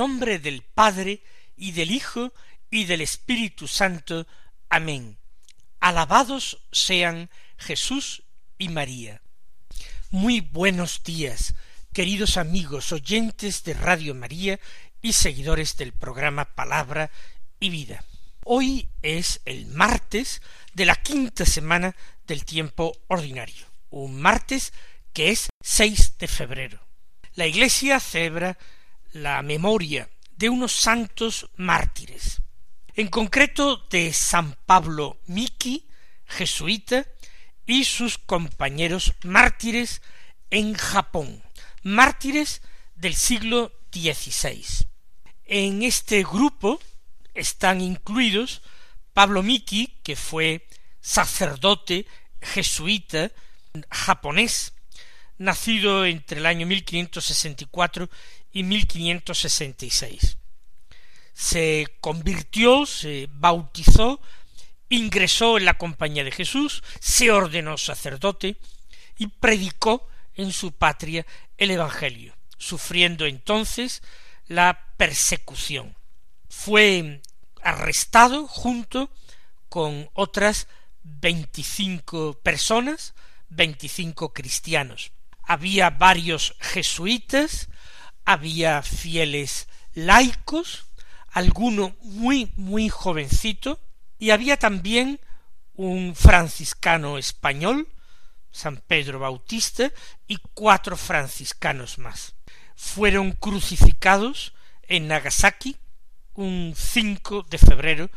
Nombre del Padre y del Hijo y del Espíritu Santo. Amén. Alabados sean Jesús y María. Muy buenos días, queridos amigos oyentes de Radio María y seguidores del programa Palabra y Vida. Hoy es el martes de la quinta semana del tiempo ordinario, un martes que es 6 de febrero. La Iglesia celebra la memoria de unos santos mártires, en concreto de San Pablo Miki, jesuita, y sus compañeros mártires en Japón, mártires del siglo XVI. En este grupo están incluidos Pablo Miki, que fue sacerdote jesuita japonés, nacido entre el año 1564 y 1566. Se convirtió, se bautizó, ingresó en la compañía de Jesús, se ordenó sacerdote y predicó en su patria el Evangelio, sufriendo entonces la persecución. Fue arrestado junto con otras veinticinco personas, veinticinco cristianos. Había varios jesuitas, había fieles laicos, alguno muy, muy jovencito, y había también un franciscano español, San Pedro Bautista, y cuatro franciscanos más. Fueron crucificados en Nagasaki un 5 de febrero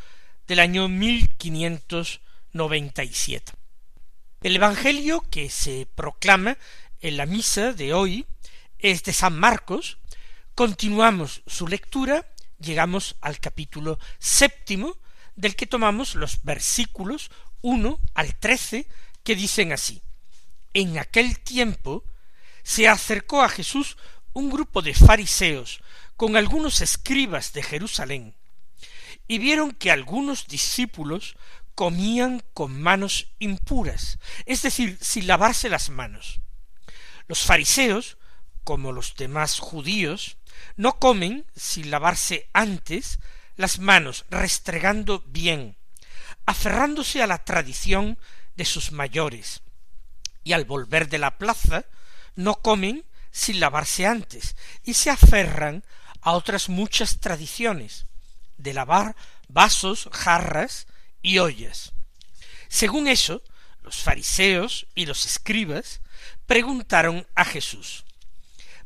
del año 1597. El Evangelio que se proclama en la misa de hoy es de San Marcos. Continuamos su lectura, llegamos al capítulo séptimo, del que tomamos los versículos uno al trece, que dicen así En aquel tiempo se acercó a Jesús un grupo de fariseos con algunos escribas de Jerusalén, y vieron que algunos discípulos comían con manos impuras, es decir, sin lavarse las manos. Los fariseos, como los demás judíos, no comen sin lavarse antes las manos, restregando bien, aferrándose a la tradición de sus mayores, y al volver de la plaza no comen sin lavarse antes, y se aferran a otras muchas tradiciones, de lavar vasos, jarras y ollas. Según eso, los fariseos y los escribas preguntaron a Jesús,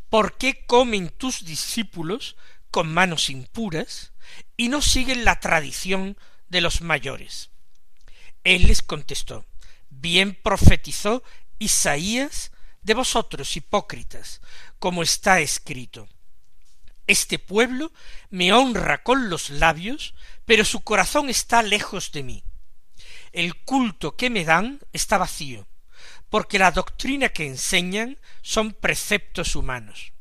¿por qué comen tus discípulos con manos impuras y no siguen la tradición de los mayores? Él les contestó, bien profetizó Isaías de vosotros hipócritas, como está escrito. Este pueblo me honra con los labios, pero su corazón está lejos de mí. El culto que me dan está vacío, porque la doctrina que enseñan son preceptos humanos.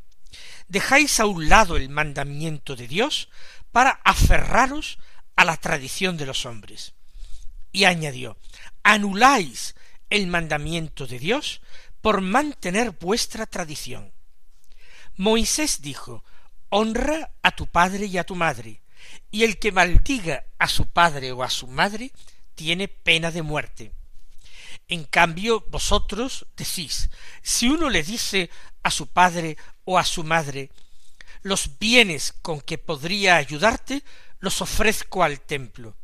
Dejáis a un lado el mandamiento de Dios para aferraros a la tradición de los hombres. Y añadió, anuláis el mandamiento de Dios por mantener vuestra tradición. Moisés dijo, honra a tu padre y a tu madre, y el que maldiga a su padre o a su madre tiene pena de muerte. En cambio, vosotros decís, si uno le dice a su padre o a su madre, los bienes con que podría ayudarte, los ofrezco al templo.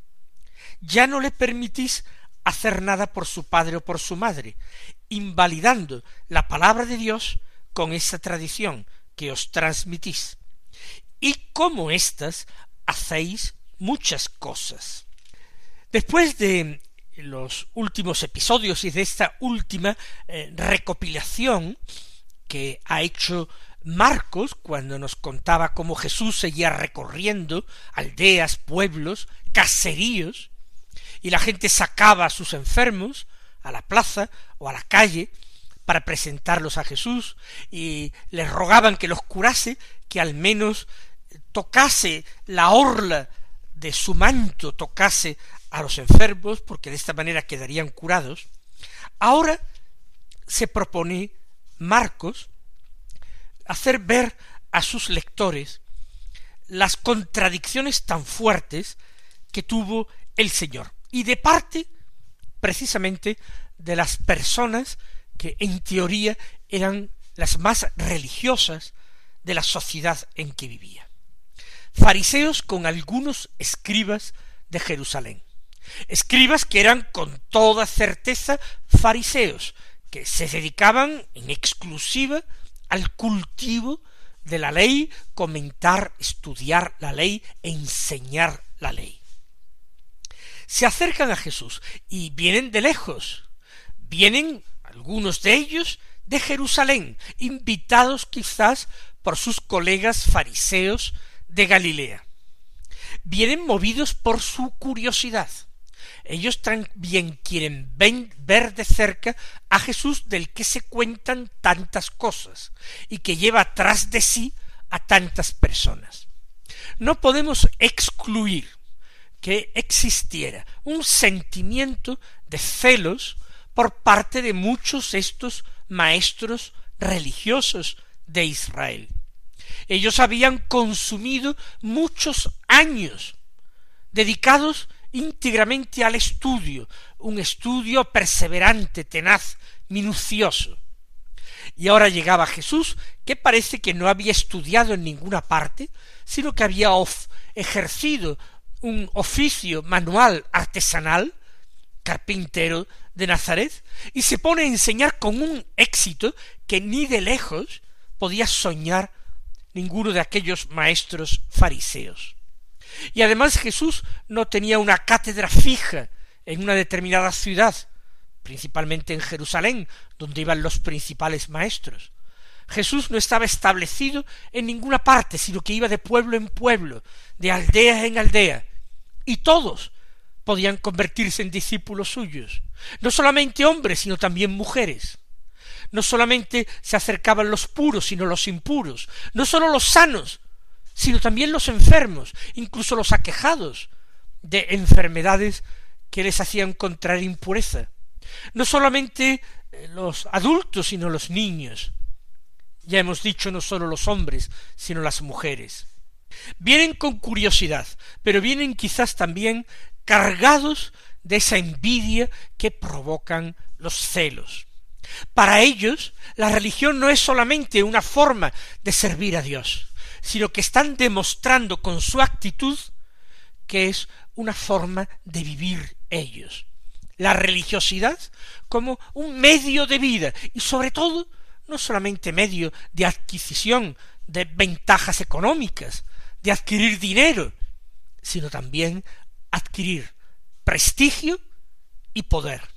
Ya no le permitís hacer nada por su padre o por su madre, invalidando la palabra de Dios con esa tradición que os transmitís. Y como éstas hacéis muchas cosas. Después de los últimos episodios y de esta última eh, recopilación que ha hecho Marcos cuando nos contaba cómo Jesús seguía recorriendo aldeas, pueblos, caseríos, y la gente sacaba a sus enfermos a la plaza o a la calle para presentarlos a Jesús y les rogaban que los curase, que al menos tocase la orla de su manto, tocase a los enfermos, porque de esta manera quedarían curados, ahora se propone Marcos hacer ver a sus lectores las contradicciones tan fuertes que tuvo el Señor, y de parte precisamente de las personas que en teoría eran las más religiosas de la sociedad en que vivía. Fariseos con algunos escribas de Jerusalén. Escribas que eran con toda certeza fariseos, que se dedicaban en exclusiva al cultivo de la ley, comentar, estudiar la ley, enseñar la ley. Se acercan a Jesús y vienen de lejos, vienen algunos de ellos de Jerusalén, invitados quizás por sus colegas fariseos de Galilea. Vienen movidos por su curiosidad. Ellos también quieren ver de cerca a Jesús del que se cuentan tantas cosas y que lleva tras de sí a tantas personas. No podemos excluir que existiera un sentimiento de celos por parte de muchos estos maestros religiosos de Israel. Ellos habían consumido muchos años dedicados íntegramente al estudio, un estudio perseverante, tenaz, minucioso. Y ahora llegaba Jesús, que parece que no había estudiado en ninguna parte, sino que había ejercido un oficio manual artesanal, carpintero de Nazaret, y se pone a enseñar con un éxito que ni de lejos podía soñar ninguno de aquellos maestros fariseos. Y además Jesús no tenía una cátedra fija en una determinada ciudad, principalmente en Jerusalén, donde iban los principales maestros. Jesús no estaba establecido en ninguna parte, sino que iba de pueblo en pueblo, de aldea en aldea, y todos podían convertirse en discípulos suyos, no solamente hombres, sino también mujeres. No solamente se acercaban los puros, sino los impuros, no sólo los sanos, sino también los enfermos, incluso los aquejados de enfermedades que les hacían contraer impureza. No solamente eh, los adultos, sino los niños. Ya hemos dicho no sólo los hombres, sino las mujeres. Vienen con curiosidad, pero vienen quizás también cargados de esa envidia que provocan los celos. Para ellos, la religión no es solamente una forma de servir a Dios, sino que están demostrando con su actitud que es una forma de vivir ellos. La religiosidad como un medio de vida y sobre todo no solamente medio de adquisición de ventajas económicas, de adquirir dinero, sino también adquirir prestigio y poder.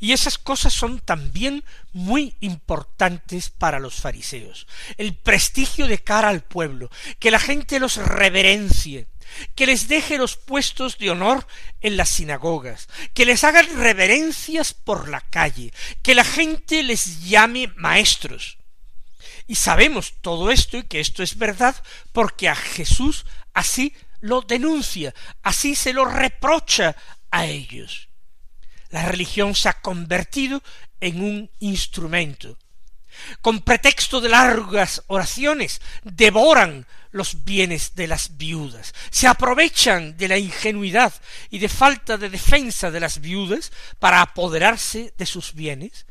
Y esas cosas son también muy importantes para los fariseos. El prestigio de cara al pueblo, que la gente los reverencie, que les deje los puestos de honor en las sinagogas, que les hagan reverencias por la calle, que la gente les llame maestros. Y sabemos todo esto y que esto es verdad porque a Jesús así lo denuncia, así se lo reprocha a ellos. La religión se ha convertido en un instrumento. Con pretexto de largas oraciones, devoran los bienes de las viudas, se aprovechan de la ingenuidad y de falta de defensa de las viudas para apoderarse de sus bienes,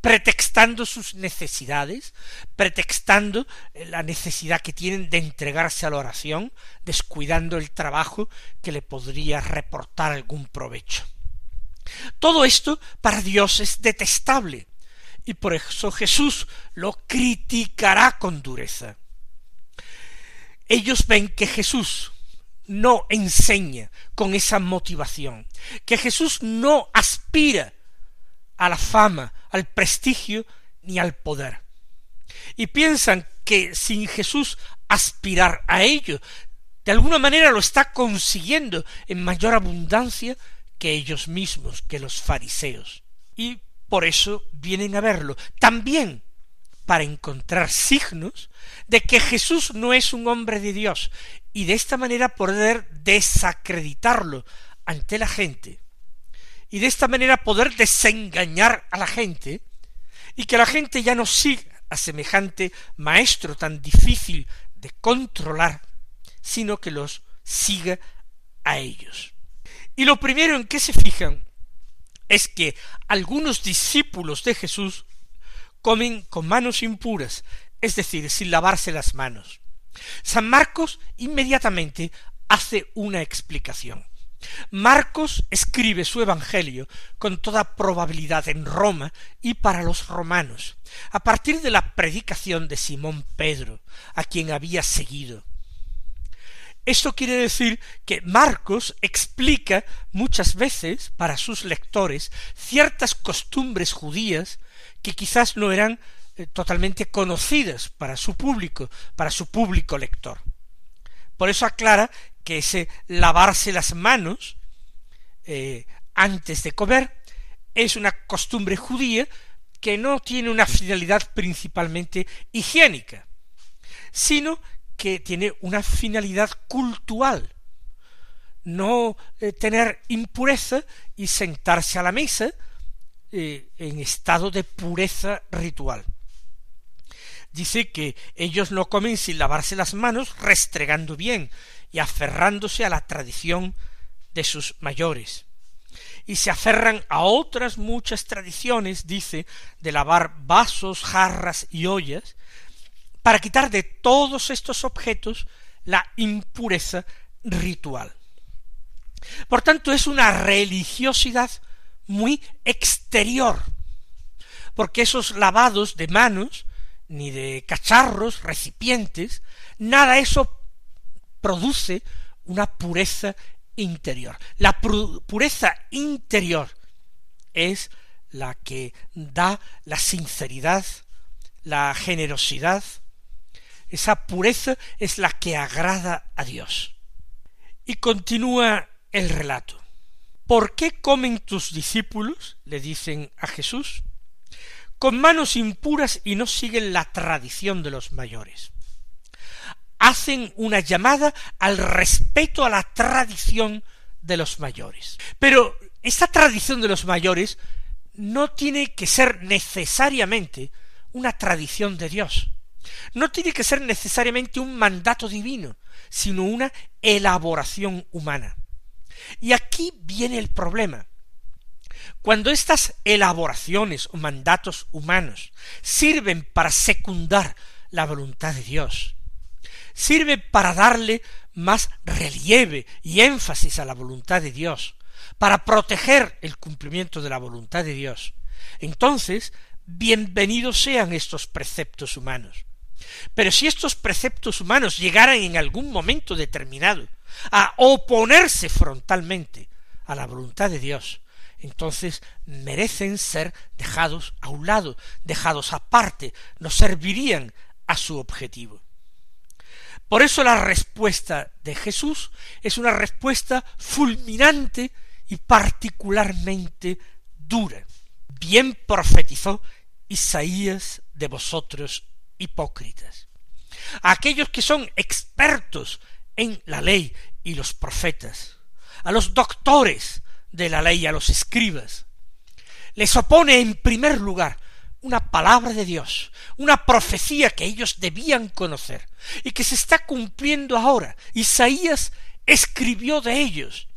pretextando sus necesidades, pretextando la necesidad que tienen de entregarse a la oración, descuidando el trabajo que le podría reportar algún provecho. Todo esto para Dios es detestable, y por eso Jesús lo criticará con dureza. Ellos ven que Jesús no enseña con esa motivación, que Jesús no aspira a la fama, al prestigio ni al poder. Y piensan que sin Jesús aspirar a ello, de alguna manera lo está consiguiendo en mayor abundancia que ellos mismos, que los fariseos. Y por eso vienen a verlo. También para encontrar signos de que Jesús no es un hombre de Dios y de esta manera poder desacreditarlo ante la gente y de esta manera poder desengañar a la gente y que la gente ya no siga a semejante maestro tan difícil de controlar, sino que los siga a ellos. Y lo primero en que se fijan es que algunos discípulos de Jesús comen con manos impuras, es decir, sin lavarse las manos. San Marcos inmediatamente hace una explicación. Marcos escribe su Evangelio con toda probabilidad en Roma y para los romanos, a partir de la predicación de Simón Pedro, a quien había seguido. Esto quiere decir que Marcos explica muchas veces para sus lectores ciertas costumbres judías que quizás no eran eh, totalmente conocidas para su público, para su público lector. Por eso aclara que ese lavarse las manos eh, antes de comer es una costumbre judía que no tiene una finalidad principalmente higiénica, sino que tiene una finalidad cultural, no eh, tener impureza y sentarse a la mesa eh, en estado de pureza ritual. Dice que ellos no comen sin lavarse las manos, restregando bien y aferrándose a la tradición de sus mayores. Y se aferran a otras muchas tradiciones, dice, de lavar vasos, jarras y ollas, para quitar de todos estos objetos la impureza ritual. Por tanto, es una religiosidad muy exterior, porque esos lavados de manos, ni de cacharros, recipientes, nada eso produce una pureza interior. La pureza interior es la que da la sinceridad, la generosidad, esa pureza es la que agrada a Dios. Y continúa el relato. ¿Por qué comen tus discípulos? le dicen a Jesús, con manos impuras y no siguen la tradición de los mayores. Hacen una llamada al respeto a la tradición de los mayores. Pero esta tradición de los mayores no tiene que ser necesariamente una tradición de Dios. No tiene que ser necesariamente un mandato divino, sino una elaboración humana. Y aquí viene el problema. Cuando estas elaboraciones o mandatos humanos sirven para secundar la voluntad de Dios, sirven para darle más relieve y énfasis a la voluntad de Dios, para proteger el cumplimiento de la voluntad de Dios, entonces bienvenidos sean estos preceptos humanos. Pero si estos preceptos humanos llegaran en algún momento determinado a oponerse frontalmente a la voluntad de Dios, entonces merecen ser dejados a un lado, dejados aparte, no servirían a su objetivo. Por eso la respuesta de Jesús es una respuesta fulminante y particularmente dura. Bien profetizó Isaías de vosotros hipócritas. A aquellos que son expertos en la ley y los profetas, a los doctores de la ley, a los escribas. Les opone en primer lugar una palabra de Dios, una profecía que ellos debían conocer y que se está cumpliendo ahora. Isaías escribió de ellos,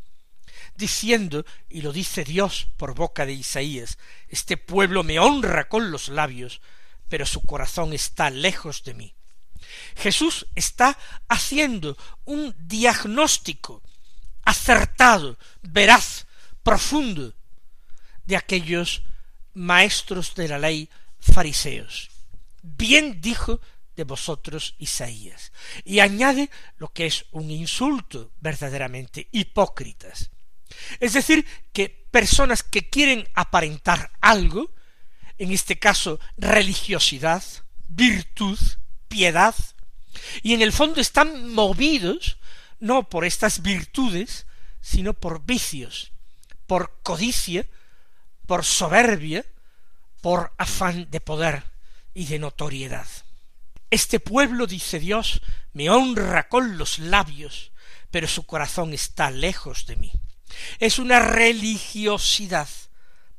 diciendo, y lo dice Dios por boca de Isaías, este pueblo me honra con los labios, pero su corazón está lejos de mí. Jesús está haciendo un diagnóstico acertado, veraz, profundo de aquellos maestros de la ley fariseos. Bien dijo de vosotros Isaías. Y añade lo que es un insulto verdaderamente hipócritas. Es decir, que personas que quieren aparentar algo, en este caso religiosidad, virtud, piedad, y en el fondo están movidos no por estas virtudes, sino por vicios, por codicia, por soberbia, por afán de poder y de notoriedad. Este pueblo, dice Dios, me honra con los labios, pero su corazón está lejos de mí. Es una religiosidad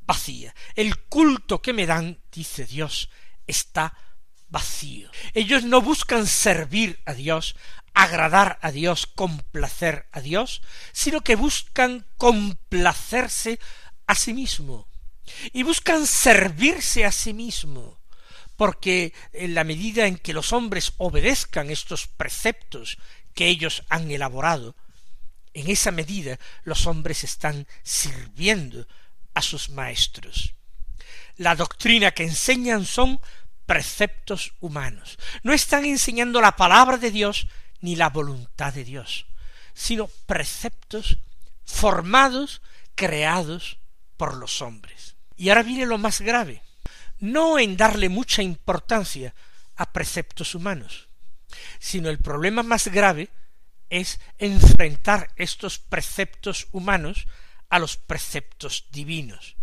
vacía. El culto que me dan, dice Dios, está vacío. Ellos no buscan servir a Dios, agradar a Dios, complacer a Dios, sino que buscan complacerse a sí mismo y buscan servirse a sí mismo, porque en la medida en que los hombres obedezcan estos preceptos que ellos han elaborado, en esa medida los hombres están sirviendo a sus maestros. La doctrina que enseñan son preceptos humanos. No están enseñando la palabra de Dios ni la voluntad de Dios, sino preceptos formados, creados por los hombres. Y ahora viene lo más grave, no en darle mucha importancia a preceptos humanos, sino el problema más grave es enfrentar estos preceptos humanos a los preceptos divinos.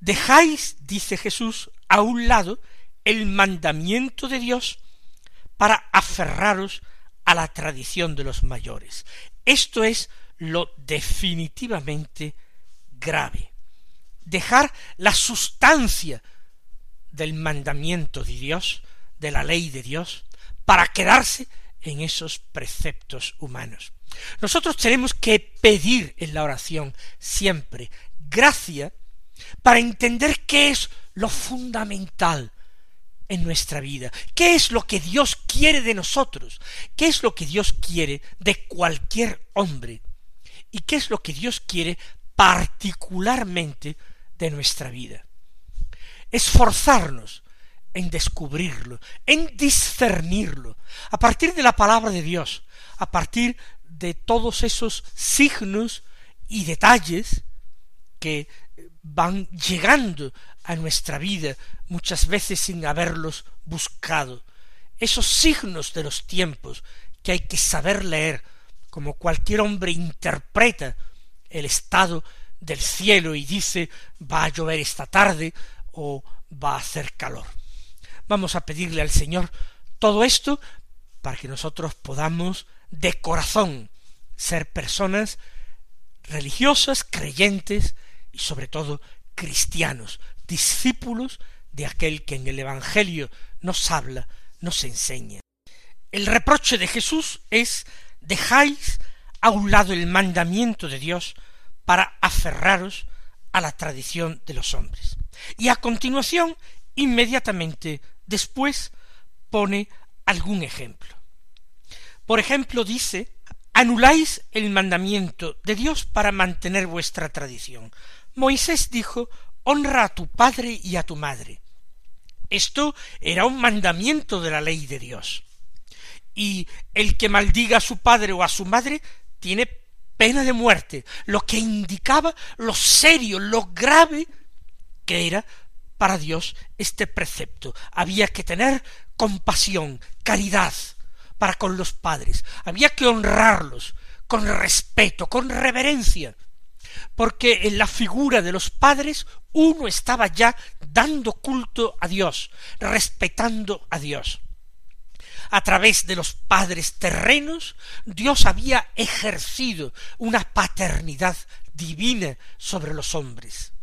Dejáis, dice Jesús, a un lado el mandamiento de Dios para aferraros a la tradición de los mayores. Esto es lo definitivamente grave. Dejar la sustancia del mandamiento de Dios, de la ley de Dios, para quedarse en esos preceptos humanos. Nosotros tenemos que pedir en la oración siempre gracia para entender qué es lo fundamental en nuestra vida, qué es lo que Dios quiere de nosotros, qué es lo que Dios quiere de cualquier hombre y qué es lo que Dios quiere particularmente de nuestra vida. Esforzarnos en descubrirlo, en discernirlo, a partir de la palabra de Dios, a partir de todos esos signos y detalles que van llegando a nuestra vida muchas veces sin haberlos buscado, esos signos de los tiempos que hay que saber leer, como cualquier hombre interpreta el estado del cielo y dice va a llover esta tarde o va a hacer calor. Vamos a pedirle al Señor todo esto para que nosotros podamos de corazón ser personas religiosas, creyentes y sobre todo cristianos, discípulos de aquel que en el Evangelio nos habla, nos enseña. El reproche de Jesús es dejáis a un lado el mandamiento de Dios para aferraros a la tradición de los hombres. Y a continuación, inmediatamente después, pone algún ejemplo. Por ejemplo, dice, anuláis el mandamiento de Dios para mantener vuestra tradición. Moisés dijo, honra a tu padre y a tu madre. Esto era un mandamiento de la ley de Dios. Y el que maldiga a su padre o a su madre tiene pena de muerte, lo que indicaba lo serio, lo grave que era para Dios este precepto. Había que tener compasión, caridad para con los padres. Había que honrarlos con respeto, con reverencia, porque en la figura de los padres uno estaba ya dando culto a Dios, respetando a Dios. A través de los padres terrenos, Dios había ejercido una paternidad divina sobre los hombres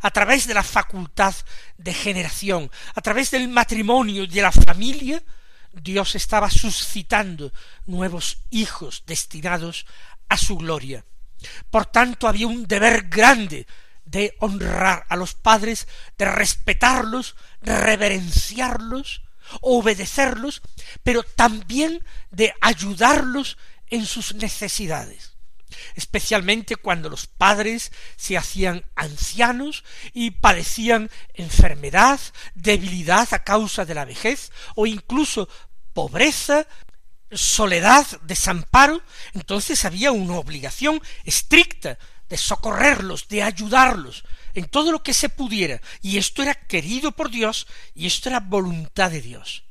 a través de la facultad de generación, a través del matrimonio y de la familia, Dios estaba suscitando nuevos hijos destinados a su gloria. Por tanto, había un deber grande de honrar a los padres, de respetarlos, reverenciarlos, obedecerlos, pero también de ayudarlos en sus necesidades especialmente cuando los padres se hacían ancianos y padecían enfermedad, debilidad a causa de la vejez, o incluso pobreza, soledad, desamparo, entonces había una obligación estricta de socorrerlos, de ayudarlos en todo lo que se pudiera, y esto era querido por Dios, y esto era voluntad de Dios.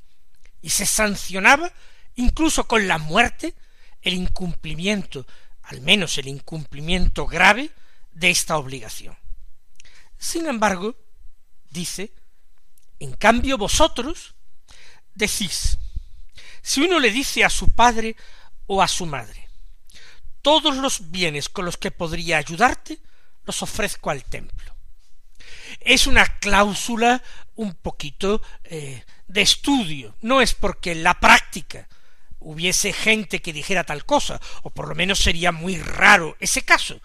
Y se sancionaba incluso con la muerte el incumplimiento, al menos el incumplimiento grave de esta obligación. Sin embargo, dice, en cambio vosotros decís, si uno le dice a su padre o a su madre, todos los bienes con los que podría ayudarte, los ofrezco al templo. Es una cláusula un poquito eh, de estudio, no es porque la práctica hubiese gente que dijera tal cosa, o por lo menos sería muy raro ese caso.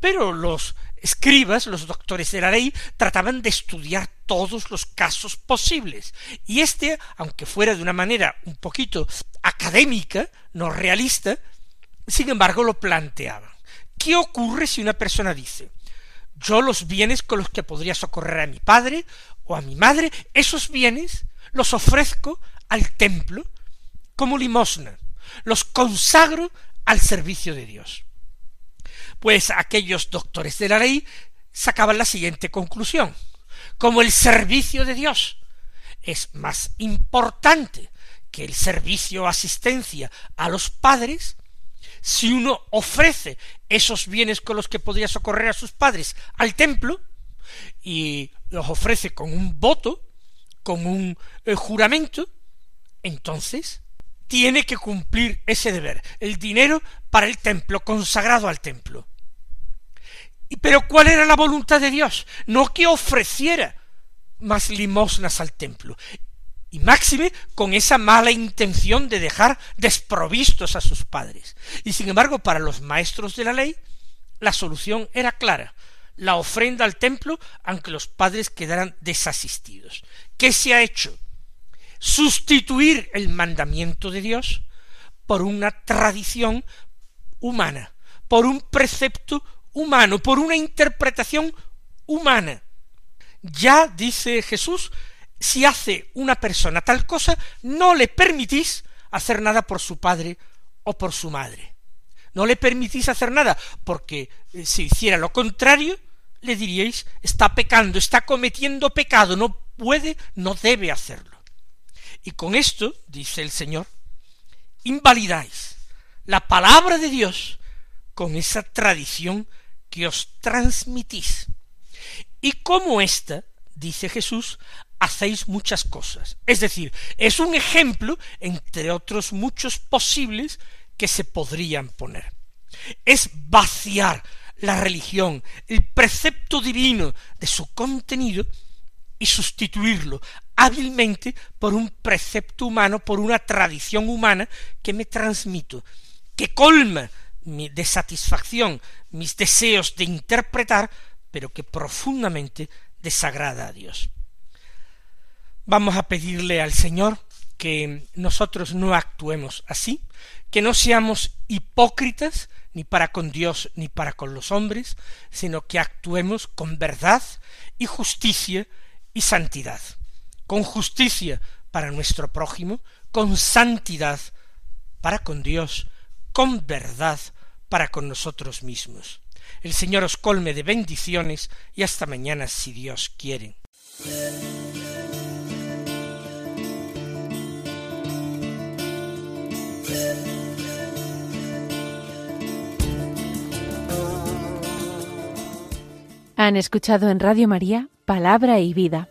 Pero los escribas, los doctores de la ley, trataban de estudiar todos los casos posibles. Y este, aunque fuera de una manera un poquito académica, no realista, sin embargo lo planteaban. ¿Qué ocurre si una persona dice yo los bienes con los que podría socorrer a mi padre o a mi madre, esos bienes los ofrezco al templo como limosna, los consagro al servicio de Dios. Pues aquellos doctores de la ley sacaban la siguiente conclusión. Como el servicio de Dios es más importante que el servicio o asistencia a los padres, si uno ofrece esos bienes con los que podría socorrer a sus padres al templo, y los ofrece con un voto, con un eh, juramento, entonces tiene que cumplir ese deber, el dinero para el templo, consagrado al templo. Pero ¿cuál era la voluntad de Dios? No que ofreciera más limosnas al templo, y máxime con esa mala intención de dejar desprovistos a sus padres. Y sin embargo, para los maestros de la ley, la solución era clara, la ofrenda al templo, aunque los padres quedaran desasistidos. ¿Qué se ha hecho? Sustituir el mandamiento de Dios por una tradición humana, por un precepto humano, por una interpretación humana. Ya dice Jesús si hace una persona tal cosa, no le permitís hacer nada por su padre o por su madre. No le permitís hacer nada, porque eh, si hiciera lo contrario, le diríais, está pecando, está cometiendo pecado, no puede, no debe hacerlo. Y con esto, dice el Señor, invalidáis la palabra de Dios con esa tradición que os transmitís. Y como ésta, dice Jesús, hacéis muchas cosas. Es decir, es un ejemplo entre otros muchos posibles que se podrían poner. Es vaciar la religión, el precepto divino de su contenido y sustituirlo hábilmente por un precepto humano, por una tradición humana que me transmito, que colma mi desatisfacción, mis deseos de interpretar, pero que profundamente desagrada a Dios. Vamos a pedirle al Señor que nosotros no actuemos así, que no seamos hipócritas ni para con Dios ni para con los hombres, sino que actuemos con verdad y justicia y santidad, con justicia para nuestro prójimo, con santidad para con Dios, con verdad para con nosotros mismos. El Señor os colme de bendiciones y hasta mañana si Dios quiere. Han escuchado en Radio María Palabra y Vida,